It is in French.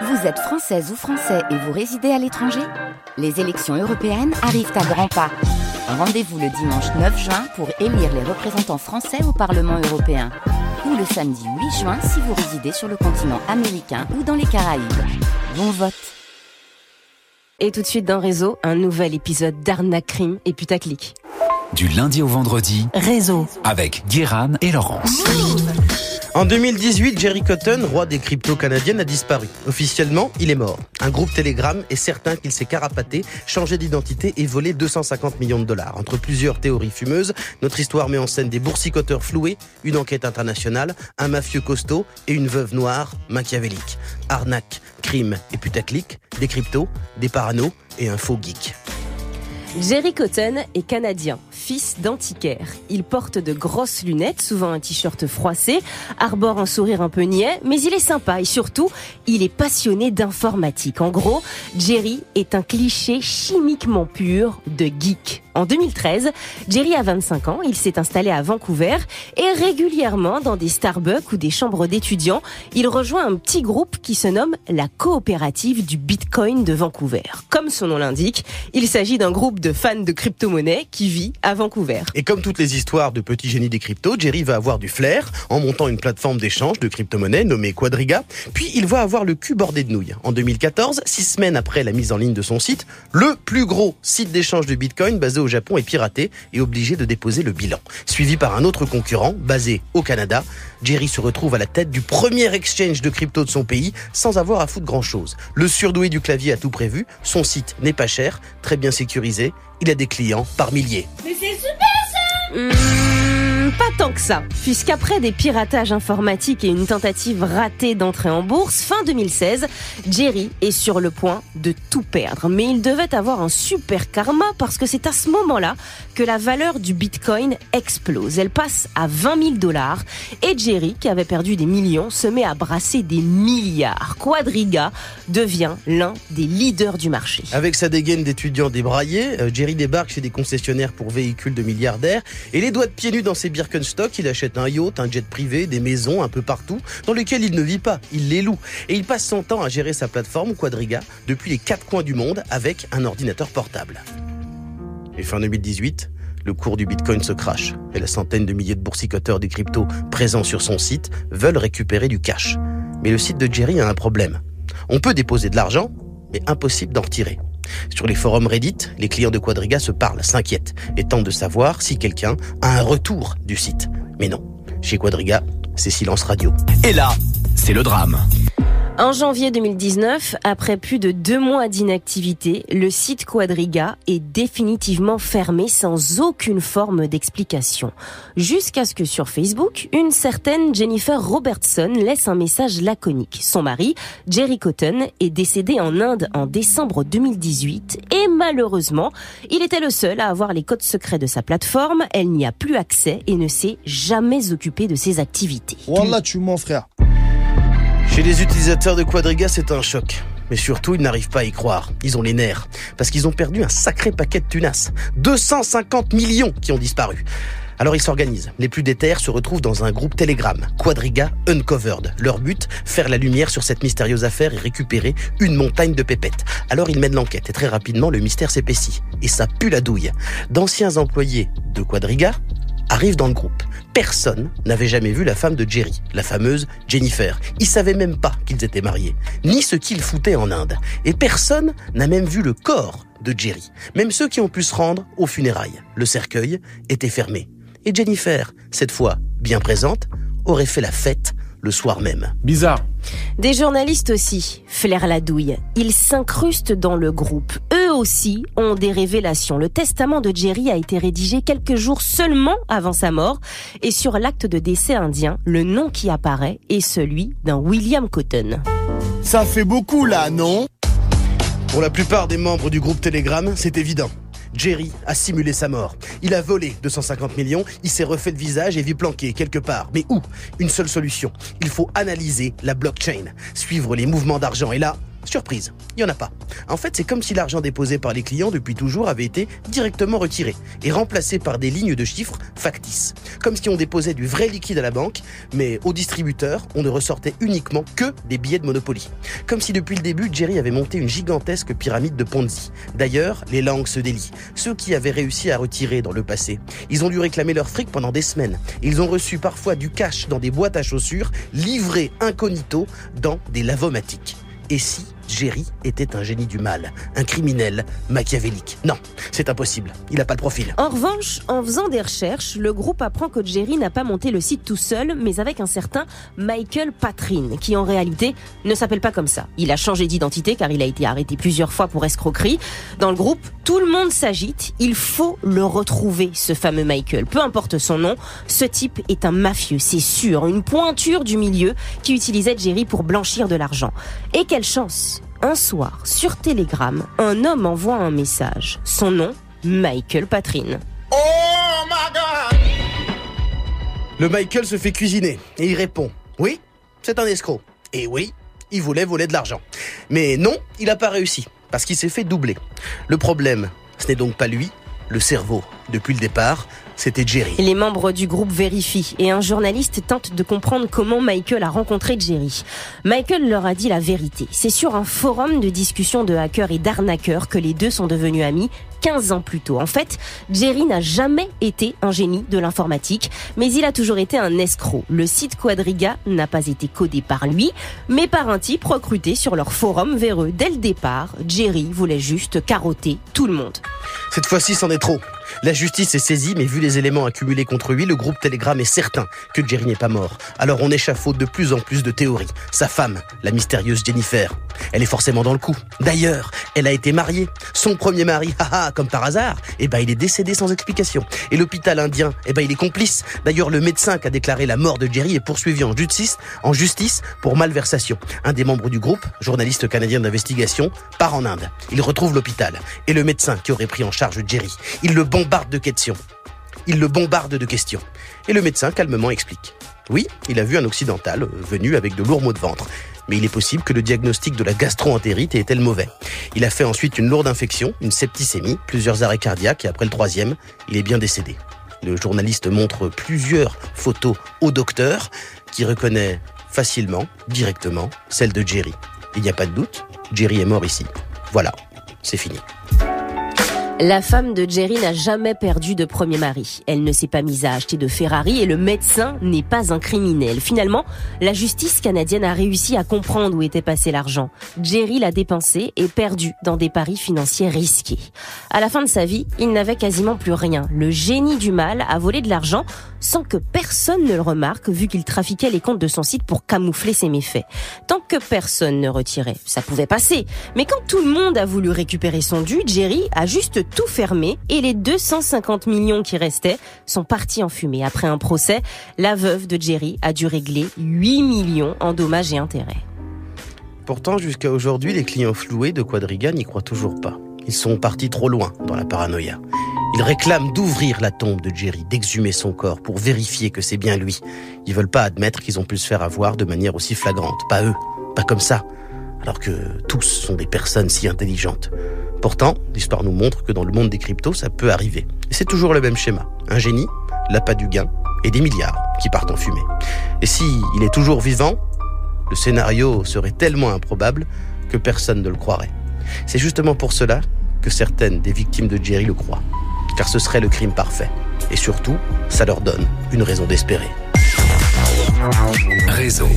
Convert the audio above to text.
Vous êtes française ou français et vous résidez à l'étranger Les élections européennes arrivent à grands pas. Rendez-vous le dimanche 9 juin pour élire les représentants français au Parlement européen. Ou le samedi 8 juin si vous résidez sur le continent américain ou dans les Caraïbes. Bon vote Et tout de suite dans Réseau, un nouvel épisode d'Arnaque Crime et Putaclic. Du lundi au vendredi, Réseau. avec Guéran et Laurence. En 2018, Jerry Cotton, roi des cryptos canadiennes, a disparu. Officiellement, il est mort. Un groupe Telegram est certain qu'il s'est carapaté, changé d'identité et volé 250 millions de dollars. Entre plusieurs théories fumeuses, notre histoire met en scène des boursicoteurs floués, une enquête internationale, un mafieux costaud et une veuve noire machiavélique. Arnaque, crime et putaclic, des cryptos, des paranos et un faux geek. Jerry Cotton est canadien, d'antiquaire. Il porte de grosses lunettes, souvent un t-shirt froissé, arbore un sourire un peu niais, mais il est sympa et surtout, il est passionné d'informatique. En gros, Jerry est un cliché chimiquement pur de geek. En 2013, Jerry a 25 ans, il s'est installé à Vancouver et régulièrement dans des Starbucks ou des chambres d'étudiants, il rejoint un petit groupe qui se nomme la coopérative du Bitcoin de Vancouver. Comme son nom l'indique, il s'agit d'un groupe de fans de crypto-monnaie qui vit à Vancouver. Et comme toutes les histoires de petits génies des cryptos, Jerry va avoir du flair en montant une plateforme d'échange de crypto-monnaies nommée Quadriga. Puis il va avoir le cul bordé de nouilles. En 2014, six semaines après la mise en ligne de son site, le plus gros site d'échange de Bitcoin basé au Japon est piraté et obligé de déposer le bilan. Suivi par un autre concurrent basé au Canada, Jerry se retrouve à la tête du premier exchange de crypto de son pays sans avoir à foutre grand chose. Le surdoué du clavier a tout prévu, son site n'est pas cher, très bien sécurisé, il a des clients par milliers. Pas tant que ça, puisqu'après des piratages informatiques et une tentative ratée d'entrée en bourse, fin 2016, Jerry est sur le point de tout perdre. Mais il devait avoir un super karma parce que c'est à ce moment-là que la valeur du bitcoin explose. Elle passe à 20 000 dollars et Jerry, qui avait perdu des millions, se met à brasser des milliards. Quadriga devient l'un des leaders du marché. Avec sa dégaine d'étudiant débraillé, euh, Jerry débarque chez des concessionnaires pour véhicules de milliardaires et les doigts de pieds nus dans ses Birkenstock, il achète un yacht, un jet privé, des maisons un peu partout dans lesquelles il ne vit pas, il les loue. Et il passe son temps à gérer sa plateforme Quadriga depuis les quatre coins du monde avec un ordinateur portable. Et fin 2018, le cours du Bitcoin se crache et la centaine de milliers de boursicoteurs des cryptos présents sur son site veulent récupérer du cash. Mais le site de Jerry a un problème. On peut déposer de l'argent, mais impossible d'en retirer. Sur les forums Reddit, les clients de Quadriga se parlent, s'inquiètent et tentent de savoir si quelqu'un a un retour du site. Mais non, chez Quadriga, c'est silence radio. Et là, c'est le drame. En janvier 2019, après plus de deux mois d'inactivité, le site Quadriga est définitivement fermé sans aucune forme d'explication. Jusqu'à ce que sur Facebook, une certaine Jennifer Robertson laisse un message laconique. Son mari, Jerry Cotton, est décédé en Inde en décembre 2018 et malheureusement, il était le seul à avoir les codes secrets de sa plateforme. Elle n'y a plus accès et ne s'est jamais occupé de ses activités. Wallah, tu mens, frère. Chez les utilisateurs de Quadriga, c'est un choc. Mais surtout, ils n'arrivent pas à y croire. Ils ont les nerfs. Parce qu'ils ont perdu un sacré paquet de tunas. 250 millions qui ont disparu. Alors ils s'organisent. Les plus déterres se retrouvent dans un groupe Telegram, Quadriga Uncovered. Leur but, faire la lumière sur cette mystérieuse affaire et récupérer une montagne de pépettes. Alors ils mènent l'enquête et très rapidement le mystère s'épaissit. Et ça pue la douille. D'anciens employés de Quadriga arrivent dans le groupe. Personne n'avait jamais vu la femme de Jerry, la fameuse Jennifer. Ils savaient même pas qu'ils étaient mariés, ni ce qu'ils foutaient en Inde. Et personne n'a même vu le corps de Jerry. Même ceux qui ont pu se rendre aux funérailles. Le cercueil était fermé. Et Jennifer, cette fois bien présente, aurait fait la fête le soir même. Bizarre. Des journalistes aussi flairent la douille. Ils s'incrustent dans le groupe. Aussi ont des révélations. Le testament de Jerry a été rédigé quelques jours seulement avant sa mort. Et sur l'acte de décès indien, le nom qui apparaît est celui d'un William Cotton. Ça fait beaucoup là, non? Pour la plupart des membres du groupe Telegram, c'est évident. Jerry a simulé sa mort. Il a volé 250 millions, il s'est refait le visage et vit planqué quelque part. Mais où? Une seule solution. Il faut analyser la blockchain, suivre les mouvements d'argent. Et là, Surprise, il n'y en a pas. En fait, c'est comme si l'argent déposé par les clients depuis toujours avait été directement retiré et remplacé par des lignes de chiffres factices. Comme si on déposait du vrai liquide à la banque, mais au distributeur, on ne ressortait uniquement que des billets de Monopoly. Comme si depuis le début, Jerry avait monté une gigantesque pyramide de Ponzi. D'ailleurs, les langues se délient. Ceux qui avaient réussi à retirer dans le passé, ils ont dû réclamer leur fric pendant des semaines. Ils ont reçu parfois du cash dans des boîtes à chaussures, livrées incognito dans des lavomatiques. Et si Jerry était un génie du mal, un criminel machiavélique Non, c'est impossible. Il n'a pas le profil. En revanche, en faisant des recherches, le groupe apprend que Jerry n'a pas monté le site tout seul, mais avec un certain Michael Patrin, qui en réalité ne s'appelle pas comme ça. Il a changé d'identité car il a été arrêté plusieurs fois pour escroquerie. Dans le groupe, tout le monde s'agite. Il faut le retrouver, ce fameux Michael. Peu importe son nom, ce type est un mafieux, c'est sûr, une pointure du milieu qui utilisait Jerry pour blanchir de l'argent. Et quelle chance un soir, sur Telegram, un homme envoie un message. Son nom, Michael Patrin. Le Michael se fait cuisiner et il répond Oui, c'est un escroc. Et oui, il voulait voler de l'argent. Mais non, il n'a pas réussi parce qu'il s'est fait doubler. Le problème, ce n'est donc pas lui, le cerveau. Depuis le départ, c'était Jerry. Les membres du groupe vérifient et un journaliste tente de comprendre comment Michael a rencontré Jerry. Michael leur a dit la vérité. C'est sur un forum de discussion de hackers et d'arnaqueurs que les deux sont devenus amis 15 ans plus tôt. En fait, Jerry n'a jamais été un génie de l'informatique, mais il a toujours été un escroc. Le site Quadriga n'a pas été codé par lui, mais par un type recruté sur leur forum véreux. Dès le départ, Jerry voulait juste carotter tout le monde. Cette fois-ci, c'en est trop. La justice est saisie, mais vu les éléments accumulés contre lui, le groupe Telegram est certain que Jerry n'est pas mort. Alors on échafaude de plus en plus de théories. Sa femme, la mystérieuse Jennifer, elle est forcément dans le coup. D'ailleurs, elle a été mariée. Son premier mari, haha, comme par hasard, eh ben il est décédé sans explication. Et l'hôpital indien, eh ben il est complice. D'ailleurs, le médecin qui a déclaré la mort de Jerry est poursuivi en justice, en justice pour malversation. Un des membres du groupe, journaliste canadien d'investigation, part en Inde. Il retrouve l'hôpital et le médecin qui aurait pris en charge Jerry. Il le bombarde de questions. Il le bombarde de questions. Et le médecin calmement explique. Oui, il a vu un occidental euh, venu avec de lourds maux de ventre. Mais il est possible que le diagnostic de la gastro-entérite ait été le mauvais. Il a fait ensuite une lourde infection, une septicémie, plusieurs arrêts cardiaques et après le troisième, il est bien décédé. Le journaliste montre plusieurs photos au docteur qui reconnaît facilement, directement, celle de Jerry. Il n'y a pas de doute, Jerry est mort ici. Voilà, c'est fini. La femme de Jerry n'a jamais perdu de premier mari. Elle ne s'est pas mise à acheter de Ferrari et le médecin n'est pas un criminel. Finalement, la justice canadienne a réussi à comprendre où était passé l'argent. Jerry l'a dépensé et perdu dans des paris financiers risqués. À la fin de sa vie, il n'avait quasiment plus rien. Le génie du mal a volé de l'argent sans que personne ne le remarque vu qu'il trafiquait les comptes de son site pour camoufler ses méfaits. Tant que personne ne retirait, ça pouvait passer. Mais quand tout le monde a voulu récupérer son dû, Jerry a juste tout fermé et les 250 millions qui restaient sont partis en fumée. Après un procès, la veuve de Jerry a dû régler 8 millions en dommages et intérêts. Pourtant, jusqu'à aujourd'hui, les clients floués de Quadriga n'y croient toujours pas. Ils sont partis trop loin dans la paranoïa. Ils réclament d'ouvrir la tombe de Jerry, d'exhumer son corps pour vérifier que c'est bien lui. Ils veulent pas admettre qu'ils ont pu se faire avoir de manière aussi flagrante. Pas eux, pas comme ça. Alors que tous sont des personnes si intelligentes. Pourtant, l'histoire nous montre que dans le monde des cryptos, ça peut arriver. Et c'est toujours le même schéma. Un génie, l'appât du gain et des milliards qui partent en fumée. Et si il est toujours vivant, le scénario serait tellement improbable que personne ne le croirait. C'est justement pour cela que certaines des victimes de Jerry le croient. Car ce serait le crime parfait. Et surtout, ça leur donne une raison d'espérer. Réseau.